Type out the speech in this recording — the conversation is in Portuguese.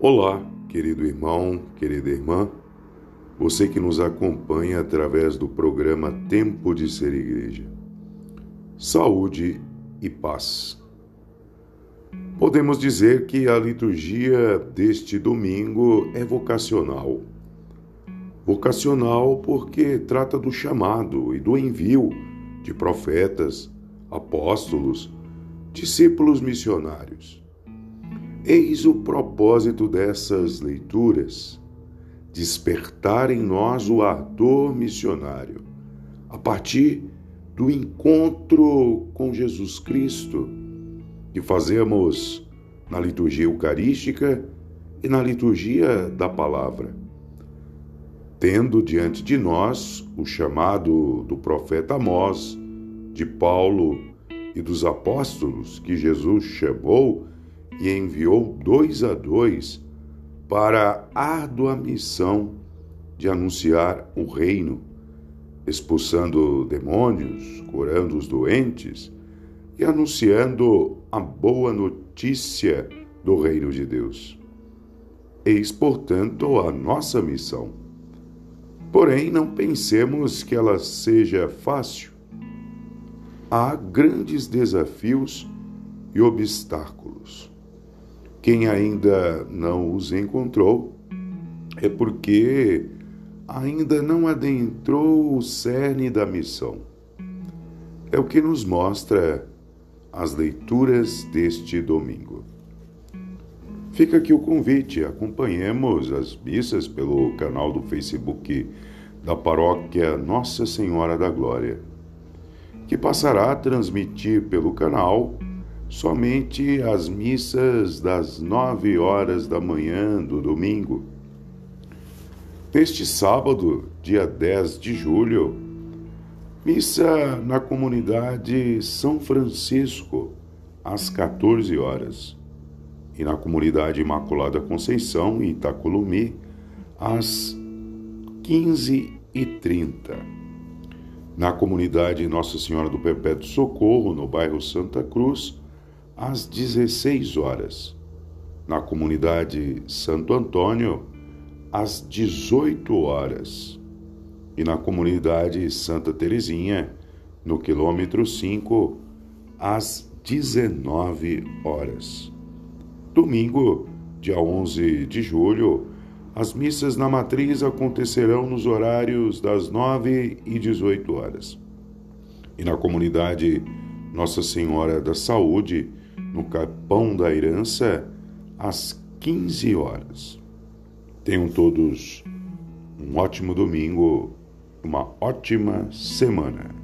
Olá, querido irmão, querida irmã, você que nos acompanha através do programa Tempo de Ser Igreja. Saúde e paz. Podemos dizer que a liturgia deste domingo é vocacional. Vocacional porque trata do chamado e do envio de profetas, apóstolos, discípulos missionários. Eis o propósito dessas leituras: despertar em nós o ardor missionário, a partir do encontro com Jesus Cristo que fazemos na liturgia eucarística e na liturgia da palavra. Tendo diante de nós o chamado do profeta Amós, de Paulo e dos apóstolos que Jesus chamou e enviou dois a dois para a árdua missão de anunciar o reino, expulsando demônios, curando os doentes e anunciando a boa notícia do reino de Deus. Eis, portanto, a nossa missão. Porém, não pensemos que ela seja fácil. Há grandes desafios e obstáculos. Quem ainda não os encontrou é porque ainda não adentrou o cerne da missão. É o que nos mostra as leituras deste domingo. Fica aqui o convite, acompanhemos as missas pelo canal do Facebook da paróquia Nossa Senhora da Glória, que passará a transmitir pelo canal somente as missas das nove horas da manhã do domingo. Neste sábado, dia 10 de julho, missa na comunidade São Francisco, às 14 horas, e na comunidade Imaculada Conceição, em Itacolumi, às 15h30. Na comunidade Nossa Senhora do Perpétuo Socorro, no bairro Santa Cruz, às 16 horas. Na comunidade Santo Antônio, às 18 horas. E na comunidade Santa Terezinha, no quilômetro 5, às 19 horas. Domingo, dia 11 de julho, as missas na matriz acontecerão nos horários das 9 e 18 horas. E na comunidade Nossa Senhora da Saúde, no Capão da Herança, às 15 horas. Tenham todos um ótimo domingo, uma ótima semana.